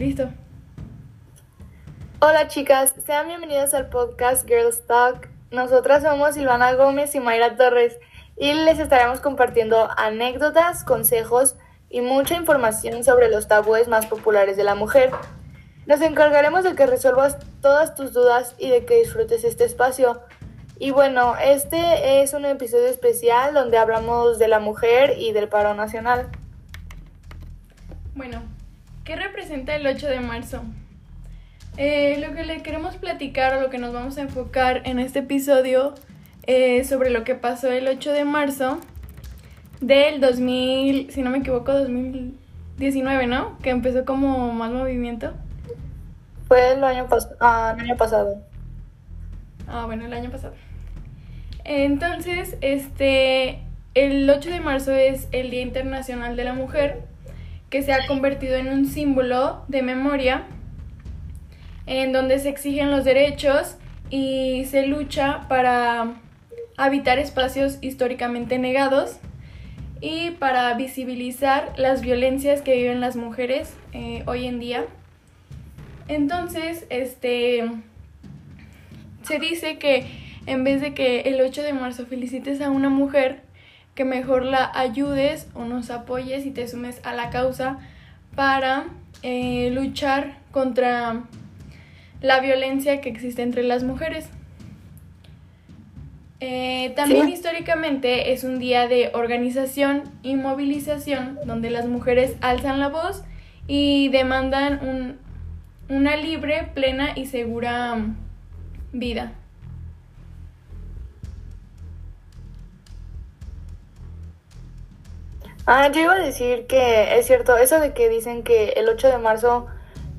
Listo. Hola chicas, sean bienvenidas al podcast Girls Talk. Nosotras somos Silvana Gómez y Mayra Torres y les estaremos compartiendo anécdotas, consejos y mucha información sobre los tabúes más populares de la mujer. Nos encargaremos de que resuelvas todas tus dudas y de que disfrutes este espacio. Y bueno, este es un episodio especial donde hablamos de la mujer y del paro nacional. Bueno, ¿qué representa el 8 de marzo? Eh, lo que le queremos platicar o lo que nos vamos a enfocar en este episodio es sobre lo que pasó el 8 de marzo del 2000, si no me equivoco, 2019, ¿no? Que empezó como más movimiento. Fue el año, ah, el año pasado. Ah, bueno, el año pasado. Entonces, este, el 8 de marzo es el Día Internacional de la Mujer, que se ha convertido en un símbolo de memoria, en donde se exigen los derechos y se lucha para habitar espacios históricamente negados y para visibilizar las violencias que viven las mujeres eh, hoy en día. Entonces, este, se dice que en vez de que el 8 de marzo felicites a una mujer, que mejor la ayudes o nos apoyes y te sumes a la causa para eh, luchar contra la violencia que existe entre las mujeres. Eh, también históricamente es un día de organización y movilización donde las mujeres alzan la voz y demandan una libre, plena y segura vida. Ah, yo iba a decir que es cierto, eso de que dicen que el 8 de marzo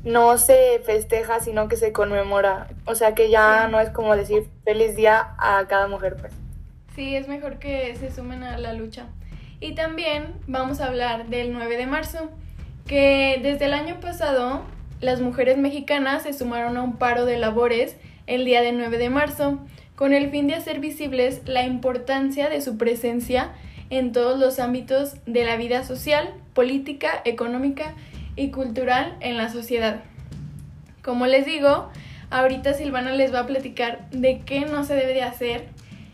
no se festeja, sino que se conmemora. O sea que ya no es como decir feliz día a cada mujer, pues. Sí, es mejor que se sumen a la lucha. Y también vamos a hablar del 9 de marzo, que desde el año pasado las mujeres mexicanas se sumaron a un paro de labores el día del 9 de marzo, con el fin de hacer visibles la importancia de su presencia en todos los ámbitos de la vida social, política, económica y cultural en la sociedad. Como les digo, ahorita Silvana les va a platicar de qué no se debe de hacer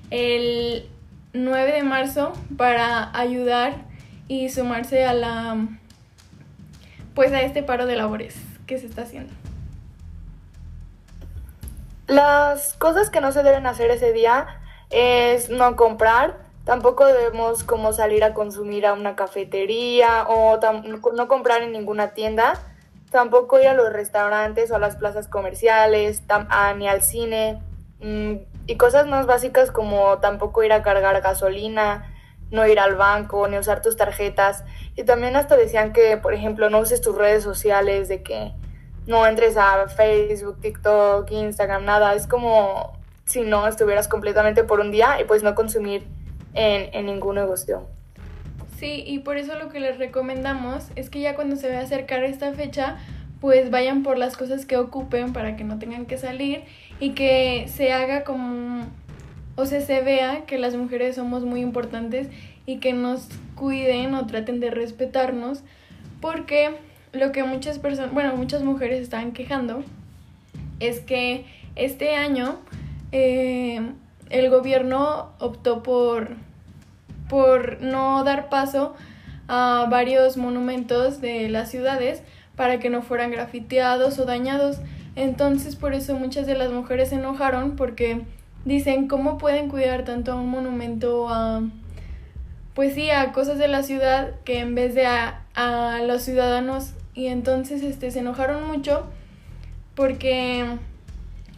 el 9 de marzo para ayudar y sumarse a la pues a este paro de labores que se está haciendo. Las cosas que no se deben hacer ese día es no comprar, Tampoco debemos como salir a consumir a una cafetería o no comprar en ninguna tienda. Tampoco ir a los restaurantes o a las plazas comerciales, ni al cine. Mm, y cosas más básicas como tampoco ir a cargar gasolina, no ir al banco, ni usar tus tarjetas. Y también hasta decían que, por ejemplo, no uses tus redes sociales, de que no entres a Facebook, TikTok, Instagram, nada. Es como si no estuvieras completamente por un día y pues no consumir en, en ningún negocio. Sí, y por eso lo que les recomendamos es que ya cuando se vaya a acercar esta fecha, pues vayan por las cosas que ocupen para que no tengan que salir y que se haga como, o sea, se vea que las mujeres somos muy importantes y que nos cuiden o traten de respetarnos, porque lo que muchas personas, bueno, muchas mujeres estaban quejando es que este año eh, el gobierno optó por por no dar paso a varios monumentos de las ciudades para que no fueran grafiteados o dañados. Entonces por eso muchas de las mujeres se enojaron porque dicen cómo pueden cuidar tanto a un monumento a pues sí a cosas de la ciudad que en vez de a, a los ciudadanos y entonces este se enojaron mucho porque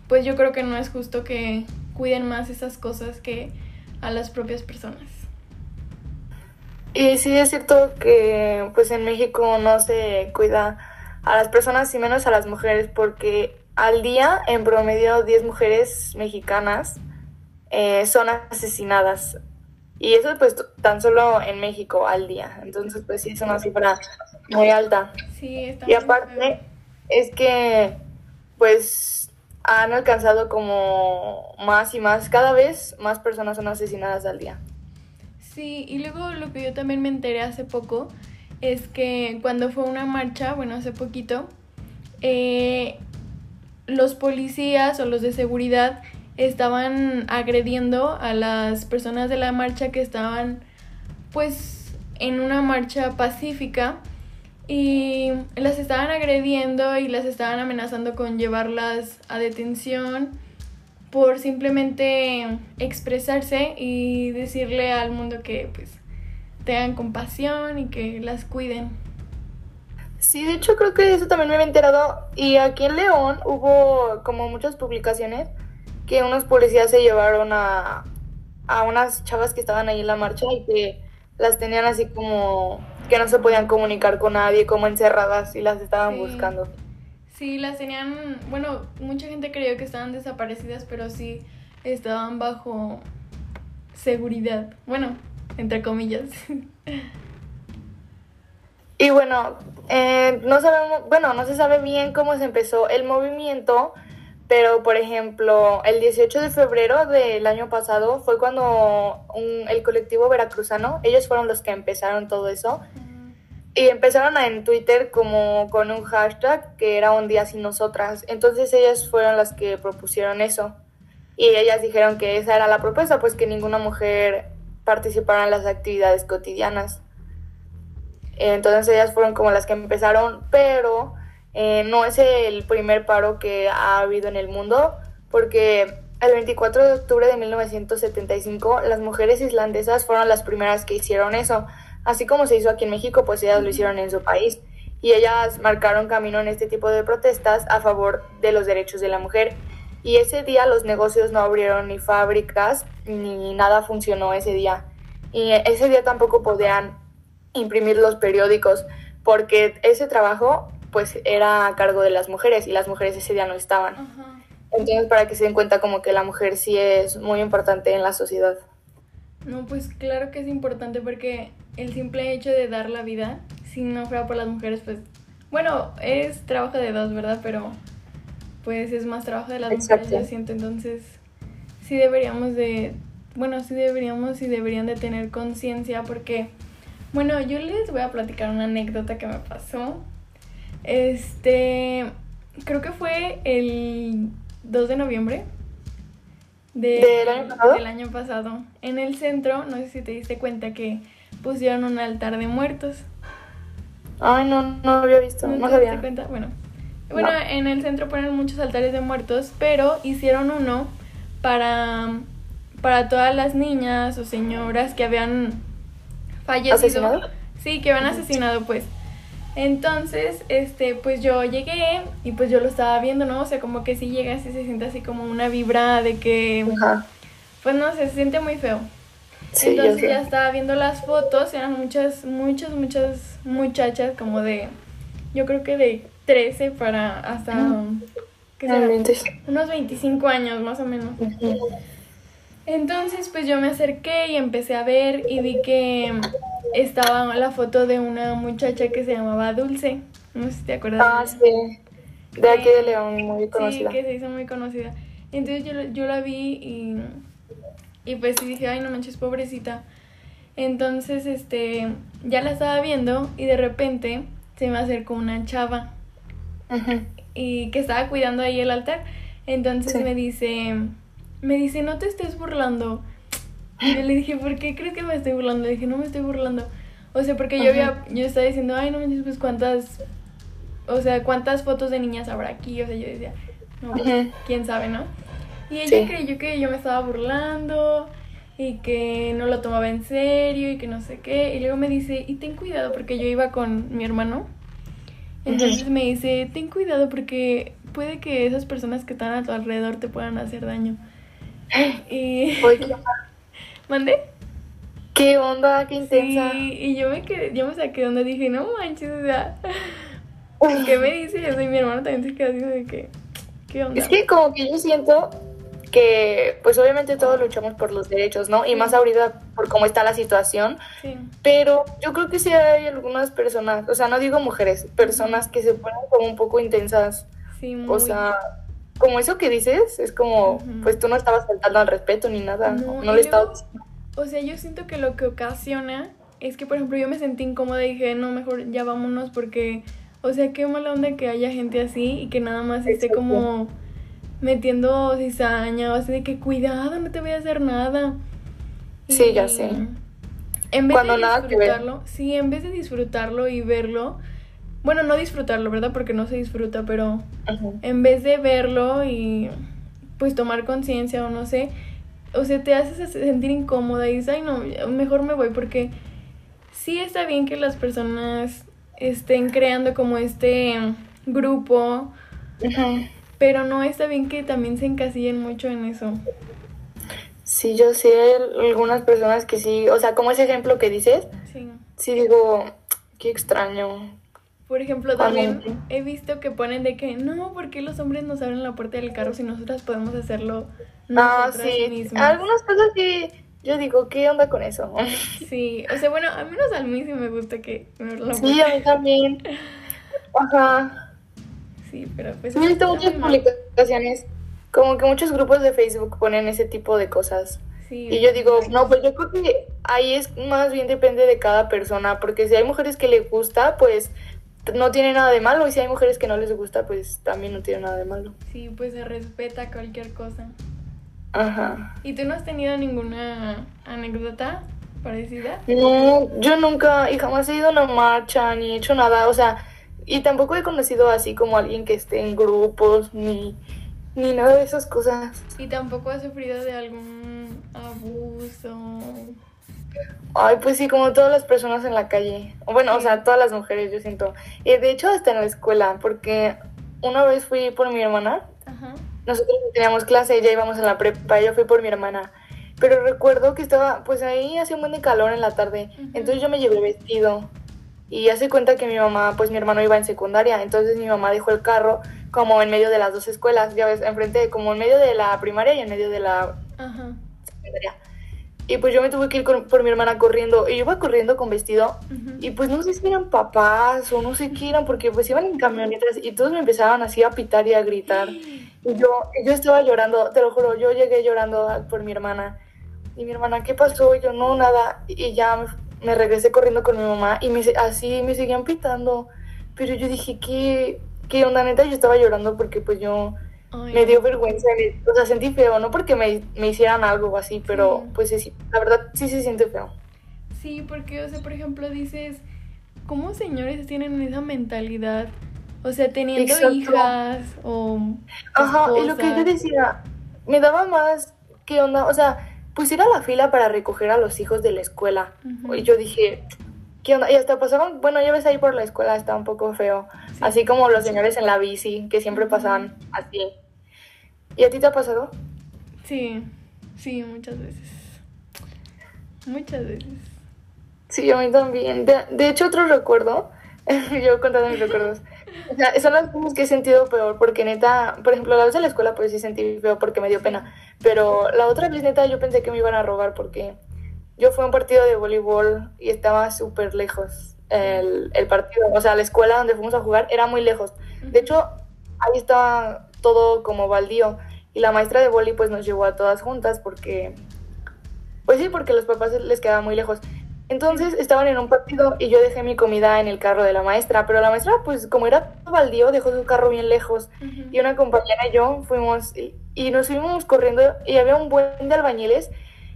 pues yo creo que no es justo que cuiden más esas cosas que a las propias personas. Y sí es cierto que pues en México no se cuida a las personas y menos a las mujeres porque al día en promedio 10 mujeres mexicanas eh, son asesinadas. Y eso pues tan solo en México al día. Entonces pues sí es una cifra muy alta. Sí, y aparte es que pues han alcanzado como más y más cada vez más personas son asesinadas al día Sí, y luego lo que yo también me enteré hace poco es que cuando fue una marcha, bueno, hace poquito, eh, los policías o los de seguridad estaban agrediendo a las personas de la marcha que estaban pues en una marcha pacífica y las estaban agrediendo y las estaban amenazando con llevarlas a detención por simplemente expresarse y decirle al mundo que pues tengan compasión y que las cuiden. Sí, de hecho creo que eso también me había enterado. Y aquí en León hubo como muchas publicaciones que unos policías se llevaron a, a unas chavas que estaban ahí en la marcha y que las tenían así como que no se podían comunicar con nadie, como encerradas y las estaban buscando. Sí, las tenían, bueno, mucha gente creyó que estaban desaparecidas, pero sí estaban bajo seguridad. Bueno, entre comillas. Y bueno, eh, no sabemos, bueno, no se sabe bien cómo se empezó el movimiento, pero por ejemplo, el 18 de febrero del año pasado fue cuando el colectivo veracruzano, ellos fueron los que empezaron todo eso. Y empezaron en Twitter como con un hashtag que era un día sin nosotras. Entonces ellas fueron las que propusieron eso. Y ellas dijeron que esa era la propuesta, pues que ninguna mujer participara en las actividades cotidianas. Entonces ellas fueron como las que empezaron, pero eh, no es el primer paro que ha habido en el mundo, porque el 24 de octubre de 1975 las mujeres islandesas fueron las primeras que hicieron eso. Así como se hizo aquí en México, pues ellas lo hicieron en su país. Y ellas marcaron camino en este tipo de protestas a favor de los derechos de la mujer. Y ese día los negocios no abrieron ni fábricas, ni nada funcionó ese día. Y ese día tampoco podían imprimir los periódicos, porque ese trabajo pues era a cargo de las mujeres y las mujeres ese día no estaban. Entonces, para que se den cuenta como que la mujer sí es muy importante en la sociedad. No, pues claro que es importante porque el simple hecho de dar la vida, si no fuera por las mujeres, pues, bueno, es trabajo de dos, ¿verdad? Pero pues es más trabajo de las mujeres, yo siento. Entonces, sí deberíamos de, bueno, sí deberíamos y deberían de tener conciencia porque, bueno, yo les voy a platicar una anécdota que me pasó. Este, creo que fue el 2 de noviembre ¿Del año pasado? Del año pasado. En el centro, no sé si te diste cuenta que pusieron un altar de muertos. Ay, no, no lo había visto, no, sabía. Diste cuenta? Bueno, bueno, en el centro ponen muchos altares de muertos, pero hicieron uno para, para todas las niñas o señoras que habían fallecido. ¿Asesinado? Sí, que habían asesinado, pues. Entonces, este, pues yo llegué y pues yo lo estaba viendo, ¿no? O sea, como que si llegas y se siente así como una vibra de que, pues no sé, se siente muy feo. Entonces ya estaba viendo las fotos, eran muchas, muchas, muchas muchachas como de, yo creo que de 13 para hasta, ¿qué será? Unos 25 años más o menos. Entonces pues yo me acerqué y empecé a ver y vi que estaba la foto de una muchacha que se llamaba Dulce. No sé si te acuerdas. Ah, sí. De aquí de León, muy conocida. Sí, que se hizo muy conocida. Entonces yo, yo la vi y, y pues dije, ay, no manches, pobrecita. Entonces, este, ya la estaba viendo y de repente se me acercó una chava y que estaba cuidando ahí el altar. Entonces me dice, me dice, no te estés burlando. Y yo le dije, ¿por qué crees que me estoy burlando? Le dije, no me estoy burlando. O sea, porque yo había, yo estaba diciendo, ay, no dices, pues cuántas, o sea, cuántas fotos de niñas habrá aquí. O sea, yo decía, no, pues, quién sabe, ¿no? Y ella creyó que yo me estaba burlando y que no lo tomaba en serio y que no sé qué. Y luego me dice, y ten cuidado porque yo iba con mi hermano. Entonces me dice, ten cuidado porque puede que esas personas que están a tu alrededor te puedan hacer daño. Y... ¿Mande? ¿Qué onda? ¿Qué intensa? Sí, y yo me quedé, yo me saqué donde dije, no manches, o sea, ¿qué me dice? Yo soy mi hermano también se quedó así de que, ¿qué onda? Es que como que yo siento que, pues obviamente todos luchamos por los derechos, ¿no? Y más ahorita por cómo está la situación. Sí. Pero yo creo que sí hay algunas personas, o sea, no digo mujeres, personas que se ponen como un poco intensas. Sí, muy. O sea, como eso que dices, es como, pues tú no estabas faltando al respeto ni nada, no, le estabas... O sea, yo siento que lo que ocasiona es que, por ejemplo, yo me sentí incómoda y dije, no, mejor ya vámonos porque, O sea, qué mala onda que haya gente así y que nada más esté como metiendo cizaña o así de que cuidado, no te voy a hacer nada. Sí, ya sé. En vez de disfrutarlo, sí, en vez de disfrutarlo y verlo, bueno, no disfrutarlo, ¿verdad? Porque no se disfruta, pero en vez de verlo y pues tomar conciencia o no sé, o sea, te haces sentir incómoda y dices, ay, no, mejor me voy porque sí está bien que las personas estén creando como este grupo, pero no está bien que también se encasillen mucho en eso. Sí, yo sé algunas personas que sí, o sea, como ese ejemplo que dices, sí, sí digo, qué extraño. Por ejemplo, también he visto que ponen de que no, porque los hombres nos abren la puerta del carro si nosotras podemos hacerlo ah, sí. Algunas cosas sí, yo digo, ¿qué onda con eso? Sí, o sea, bueno, al menos a mí sí me gusta que Sí, a mí también. Ajá. Sí, pero pues... he visto muchas publicaciones como que muchos grupos de Facebook ponen ese tipo de cosas. y yo digo, no, pues yo creo que ahí es más bien depende de cada persona, porque si hay mujeres que les gusta, pues no tiene nada de malo, y si hay mujeres que no les gusta, pues también no tiene nada de malo. Sí, pues se respeta cualquier cosa. Ajá. ¿Y tú no has tenido ninguna anécdota parecida? No, yo nunca y jamás he ido a una marcha ni he hecho nada, o sea, y tampoco he conocido así como alguien que esté en grupos ni ni nada de esas cosas. ¿Y tampoco has sufrido de algún abuso? Ay, pues sí, como todas las personas en la calle. Bueno, o sea, todas las mujeres, yo siento. Y de hecho, hasta en la escuela, porque una vez fui por mi hermana. Ajá. Nosotros teníamos clase, ya íbamos en la prepa, yo fui por mi hermana. Pero recuerdo que estaba, pues ahí hacía un buen de calor en la tarde. Entonces yo me llevé vestido. Y hace cuenta que mi mamá, pues mi hermano iba en secundaria. Entonces mi mamá dejó el carro como en medio de las dos escuelas, ya ves, enfrente, como en medio de la primaria y en medio de la secundaria. Y pues yo me tuve que ir por mi hermana corriendo. Y yo iba corriendo con vestido. Y pues no sé si eran papás o no sé qué eran, porque pues iban en camionetas y todos me empezaban así a pitar y a gritar. Y yo, yo estaba llorando, te lo juro, yo llegué llorando por mi hermana. Y mi hermana, ¿qué pasó? Y yo, no, nada. Y ya me, regresé corriendo con mi mamá y me, así me seguían pitando. Pero yo dije, ¿qué, qué onda? Neta, yo estaba llorando porque pues yo me dio vergüenza, o sea, sentí feo, no porque me, me hicieran algo así, pero pues sí, la verdad sí se siente feo. Sí, porque, o sea, por ejemplo, dices, ¿cómo señores tienen esa mentalidad? O sea, teniendo hijas o... Ajá, y lo que yo decía, me daba más, ¿qué onda? O sea, pues ir a la fila para recoger a los hijos de la escuela. Y yo dije, ¿qué onda? Y hasta pasaban, bueno, ya ves ahí por la escuela, está un poco feo. Así como los señores en la bici, que siempre pasaban así. ¿Y a ti te ha pasado? Sí, sí, muchas veces. Muchas veces. Sí, a mí también. De, hecho, otro recuerdo, yo contando mis recuerdos, o sea, son las cosas que he sentido peor, porque neta, por ejemplo, la vez de la escuela, pues sí sentí feo porque me dio pena. Pero la otra neta, yo pensé que me iban a robar porque yo fui a un partido de voleibol y estaba súper lejos el, el, partido. O sea, la escuela donde fuimos a jugar era muy lejos. De hecho, ahí estaba todo como baldío. Y la maestra de voleibol pues nos llevó a todas juntas porque... Pues sí, porque los papás les quedaba muy lejos. Entonces estaban en un partido y yo dejé mi comida en el carro de la maestra, pero la maestra, pues como era todo baldío, dejó su carro bien lejos. Y una compañera y yo fuimos y, y, nos fuimos corriendo y había un buen de albañiles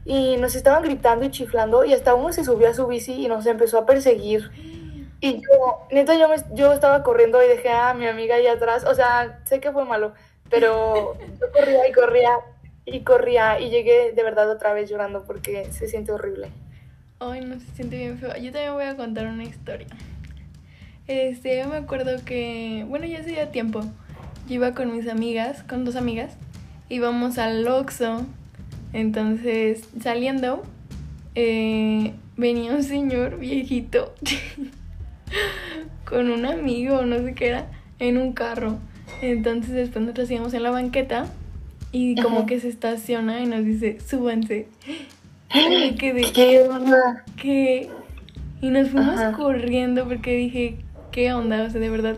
y nos estaban gritando y chiflando y hasta uno se subió a su bici y nos empezó a perseguir. Y yo, neta, yo, me, yo estaba corriendo y dejé a mi amiga ahí atrás. O sea, sé que fue malo, pero yo corría y corría y corría y llegué de verdad otra vez llorando porque se siente horrible. Ay, no se siente bien feo. Yo también voy a contar una historia. Este, yo me acuerdo que, bueno, ya hacía tiempo. Yo iba con mis amigas, con dos amigas. Íbamos al Oxxo entonces, saliendo, eh, venía un señor viejito con un amigo, no sé qué era, en un carro. Entonces, después nosotros íbamos en la banqueta y como que se estaciona y nos dice, súbanse. Y quedé, ¿qué onda? ¿Qué? Y nos fuimos corriendo porque dije, ¿qué onda? O sea, de verdad,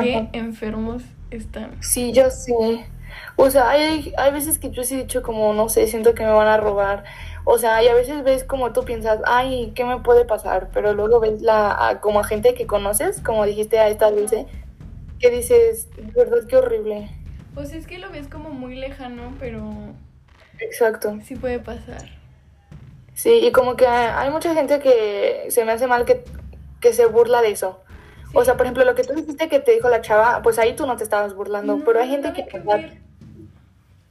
qué enfermos están. Sí, yo sé. O sea, hay, hay veces que yo sí he dicho como, no sé, siento que me van a robar. O sea, y a veces ves como tú piensas, ay, ¿qué me puede pasar? Pero luego ves la, a, como a gente que conoces, como dijiste a esta dulce, que dices, de verdad, qué horrible. O sea, es que lo ves como muy lejano, pero Exacto. sí puede pasar. Sí, y como que hay mucha gente que se me hace mal que, que se burla de eso. O sea, por ejemplo, lo que tú dijiste que te dijo la chava, pues ahí tú no te estabas burlando, No, pero hay gente que, en verdad- ver.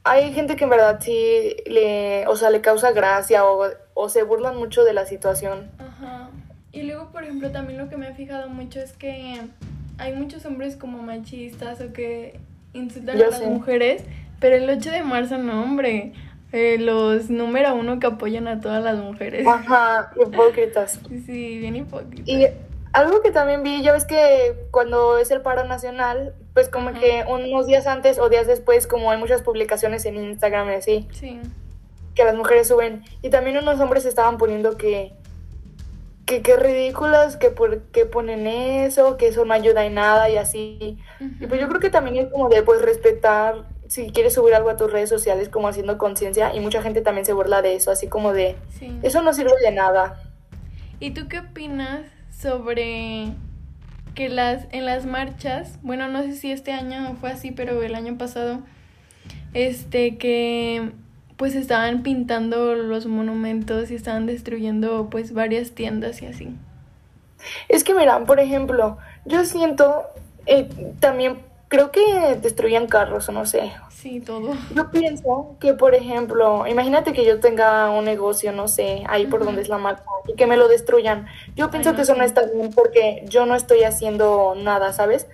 hay gente que en verdad sí le, o sea, le causa gracia o, o se burlan mucho de la situación. Ajá. Y luego, por ejemplo, también lo que me he fijado mucho es que hay muchos hombres como machistas o que insultan Yo a las sé. mujeres, pero el 8 de marzo no, hombre. Eh, los número uno que apoyan a todas las mujeres. Ajá, hipócritas. Sí, bien hipócrita. Y algo que también vi, ya ves que cuando es el paro nacional, pues como Ajá. que unos días antes o días después, como hay muchas publicaciones en Instagram y así, Sí. que las mujeres suben. Y también unos hombres estaban poniendo que que qué ridículas, que por qué ponen eso, que eso no ayuda en nada y así. Y pues yo creo que también es como de pues respetar si quieres subir algo a tus redes sociales como haciendo conciencia y mucha gente también se burla de eso, así como de Sí. eso no sirve de nada. ¿Y tú qué opinas sobre que las en las marchas, bueno, no sé si este año fue así, pero el año pasado, este que pues estaban pintando los monumentos y estaban destruyendo pues varias tiendas y así. Es que mira, por ejemplo, yo siento eh, también creo que destruían carros o no sé. Sí, todo. Yo pienso que, por ejemplo, imagínate que yo tenga un negocio, no sé, ahí por donde es la marca, y que me lo destruyan. Yo pienso no, que eso no está bien porque yo no estoy haciendo nada, ¿sabes?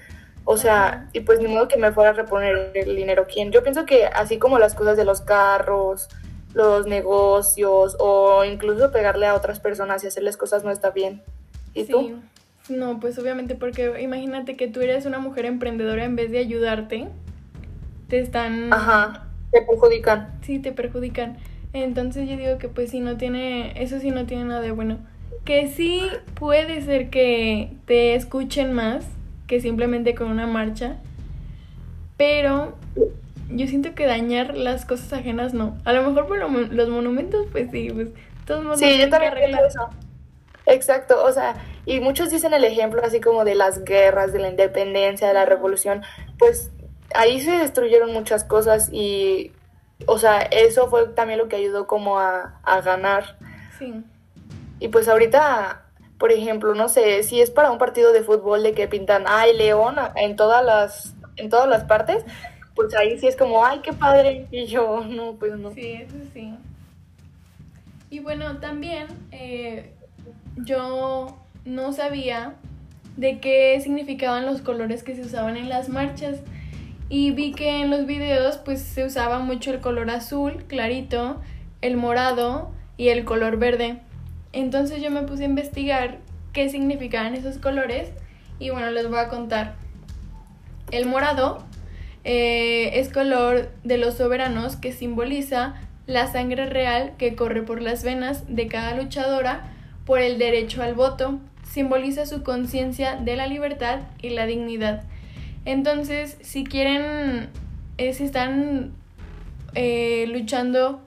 O sea, y pues ni modo que me fuera a reponer el dinero quién. Yo pienso que así como las cosas de los carros, los negocios o incluso pegarle a otras personas y hacerles cosas no está bien. ¿Y sí. tú? No, pues obviamente porque imagínate que tú eres una mujer emprendedora en vez de ayudarte, te están Ajá, te perjudican. sí te perjudican. Entonces yo digo que pues sí no tiene, eso sí no tiene nada de bueno. Que sí puede ser que te escuchen más que simplemente con una marcha, pero yo siento que dañar las cosas ajenas no. A lo mejor por lo los monumentos pues sí, pues todos modos Sí, yo también pienso arreglar. eso. Exacto, o sea, y muchos dicen el ejemplo así como de las guerras, de la independencia, de la revolución, pues ahí se destruyeron muchas cosas y, o sea, eso fue también lo que ayudó como a, a ganar. Sí. Y pues ahorita, por ejemplo, no sé, si es para un partido de fútbol de que pintan, ay, León en todas las, en todas las partes, pues ahí sí es como, ay, qué padre, y yo, no, pues no. Sí, eso sí. Y bueno, también eh, yo no sabía de qué significaban los colores que se usaban en las marchas. Y vi que en los videos pues se usaba mucho el color azul, clarito, el morado y el color verde. Entonces yo me puse a investigar qué significaban esos colores y bueno, les voy a contar. El morado eh, es color de los soberanos que simboliza la sangre real que corre por las venas de cada luchadora por el derecho al voto. Simboliza su conciencia de la libertad y la dignidad. Entonces, si quieren, eh, si están eh, luchando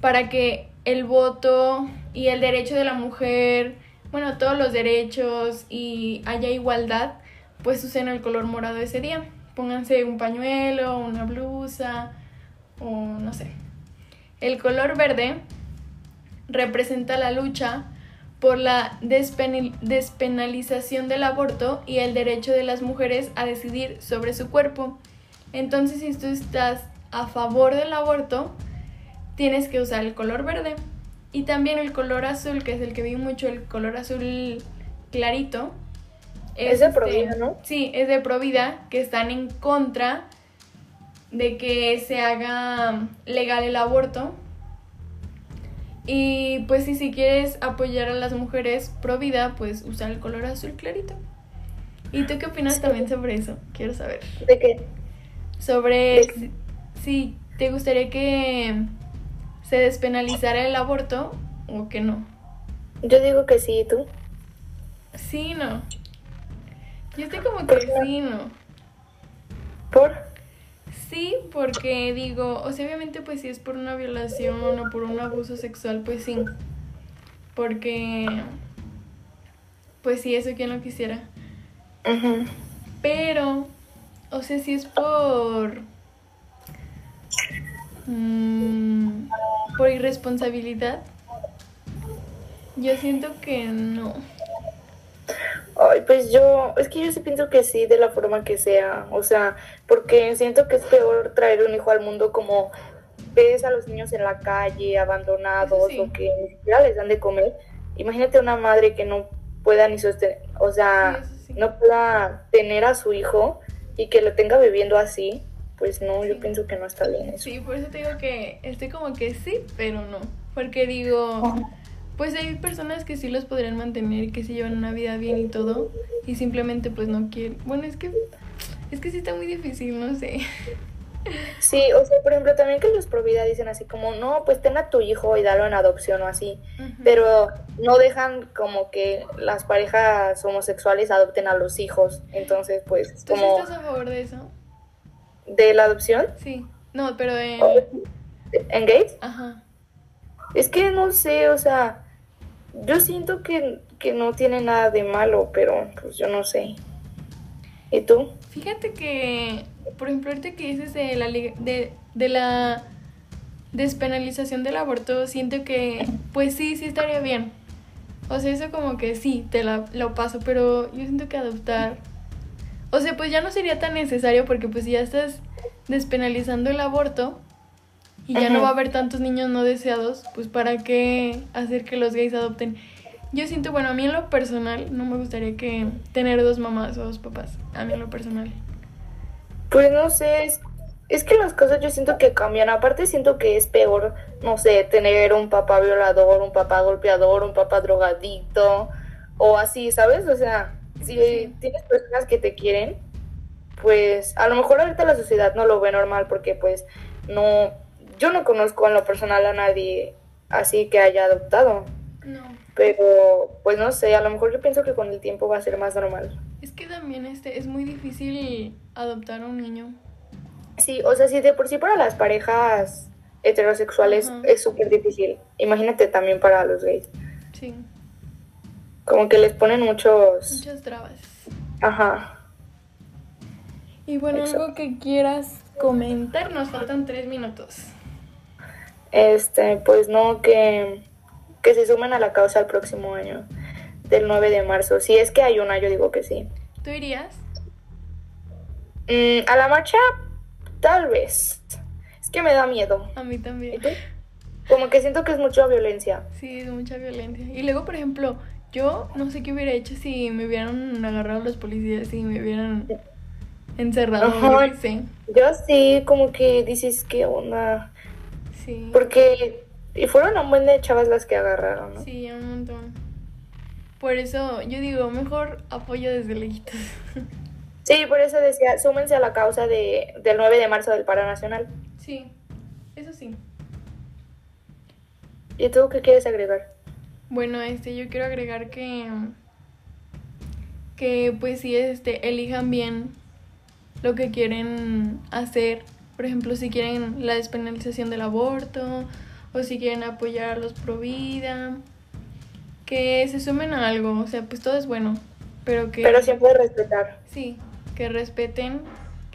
para que el voto y el derecho de la mujer, bueno, todos los derechos y haya igualdad, pues usen el color morado ese día. Pónganse un pañuelo, una blusa o no sé. El color verde representa la lucha por la despenalización del aborto y el derecho de las mujeres a decidir sobre su cuerpo. Entonces, si tú estás a favor del aborto, tienes que usar el color verde. Y también el color azul, que es el que vi mucho, el color azul clarito. Es de este, Provida, ¿no? Sí, es de Provida, que están en contra de que se haga legal el aborto. Y pues sí, si quieres apoyar a las mujeres pro vida, pues usa el color azul clarito. ¿Y tú qué opinas Sí. también sobre eso? Quiero saber. ¿De qué? Sobre De- si, si te gustaría que se despenalizara el aborto o que no. Yo digo que sí, ¿y tú? Sí, no. Yo estoy como ¿Por que sí, no. ¿Por? Sí, porque digo, o sea, obviamente pues si es por una violación o por un abuso sexual, pues sí. Porque, pues sí, eso quien lo quisiera. Pero, o sea, si es por... Mm, por irresponsabilidad, yo siento que no. Ay, pues yo, es que yo sí pienso que sí, de la forma que sea, o sea, porque siento que es peor traer un hijo al mundo como ves a los niños en la calle, abandonados, o que ni siquiera les dan de comer. Imagínate una madre que no pueda ni sostener, o sea, no pueda tener a su hijo y que lo tenga viviendo así, pues no, yo pienso que no está bien eso. Sí, por eso te digo que estoy como que sí, pero no, porque digo... Pues hay personas que sí los podrían mantener que sí llevan una vida bien y todo y simplemente pues no quieren. Bueno, es que es que sí está muy difícil, no sé. Sí, o sea, por ejemplo, también que los Provida dicen así como, no, pues ten a tu hijo y dalo en adopción o así, pero no dejan como que las parejas homosexuales adopten a los hijos, entonces pues ¿Tú como... estás a favor de eso? ¿De la adopción? Sí, no, pero en... ¿En gays? Ajá. Es que no sé, o sea, yo siento que, no tiene nada de malo, pero pues yo no sé. ¿Y tú? Fíjate que, por ejemplo, ahorita que dices de la, de, de la despenalización del aborto, siento que, pues sí, sí estaría bien. O sea, eso como que sí, te la, lo paso, pero yo siento que adoptar... O sea, pues ya no sería tan necesario porque pues ya estás despenalizando el aborto, y ya no va a haber tantos niños no deseados, pues para qué hacer que los gays adopten. Yo siento, bueno, a mí en lo personal no me gustaría que tener dos mamás o dos papás, a mí en lo personal. Pues no sé, es, es que las cosas yo siento que cambian. Aparte siento que es peor, no sé, tener un papá violador, un papá golpeador, un papá drogadicto o así, ¿sabes? O sea, si tienes personas que te quieren, pues a lo mejor ahorita la sociedad no lo ve normal porque pues no yo no conozco en lo personal a nadie así que haya adoptado. No. Pero, pues no sé, a lo mejor yo pienso que con el tiempo va a ser más normal. Es que también este, es muy difícil adoptar a un niño. Sí, o sea, si de por sí para las parejas heterosexuales es súper difícil. Imagínate también para los gays. Sí. Como que les ponen muchos... Muchas trabas. Ajá. Y bueno, algo que quieras comentar, nos faltan tres minutos. Este, pues no, que, que se sumen a la causa el próximo año, del 9 de marzo. Si es que hay una, yo digo que sí. ¿Tú irías? Mm, a la marcha, tal vez. Es que me da miedo. A mí también. Como que siento que es mucha violencia. Sí, es mucha violencia. Y luego, por ejemplo, yo no sé qué hubiera hecho si me hubieran agarrado los policías, si me hubieran encerrado. Yo sí, como que dices, ¿qué onda? Sí. Porque y fueron un buen de chavas las que agarraron, ¿no? Sí, un montón. Por eso yo digo, mejor apoyo desde lejitos. Sí, por eso decía, súmense a la causa de, del 9 de marzo del paro nacional. Sí, eso sí. ¿Y tú qué quieres agregar? Bueno, este, yo quiero agregar que que pues sí este elijan bien lo que quieren hacer por ejemplo, si quieren la despenalización del aborto o si quieren apoyar a los pro vida, que se sumen a algo, o sea, pues todo es bueno, pero que... Pero siempre respetar. Sí, que respeten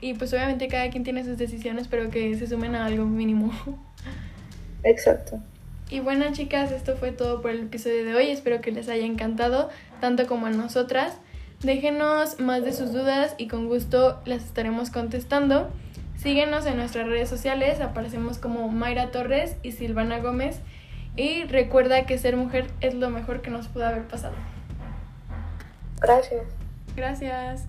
y pues obviamente cada quien tiene sus decisiones, pero que se sumen a algo mínimo. Exacto. Y bueno, chicas, esto fue todo por el episodio de hoy. Espero que les haya encantado, tanto como a nosotras. Déjenos más de sus dudas y con gusto las estaremos contestando. Síguenos en nuestras redes sociales, aparecemos como Mayra Torres y Silvana Gómez. Y recuerda que ser mujer es lo mejor que nos pudo haber pasado. Gracias. Gracias.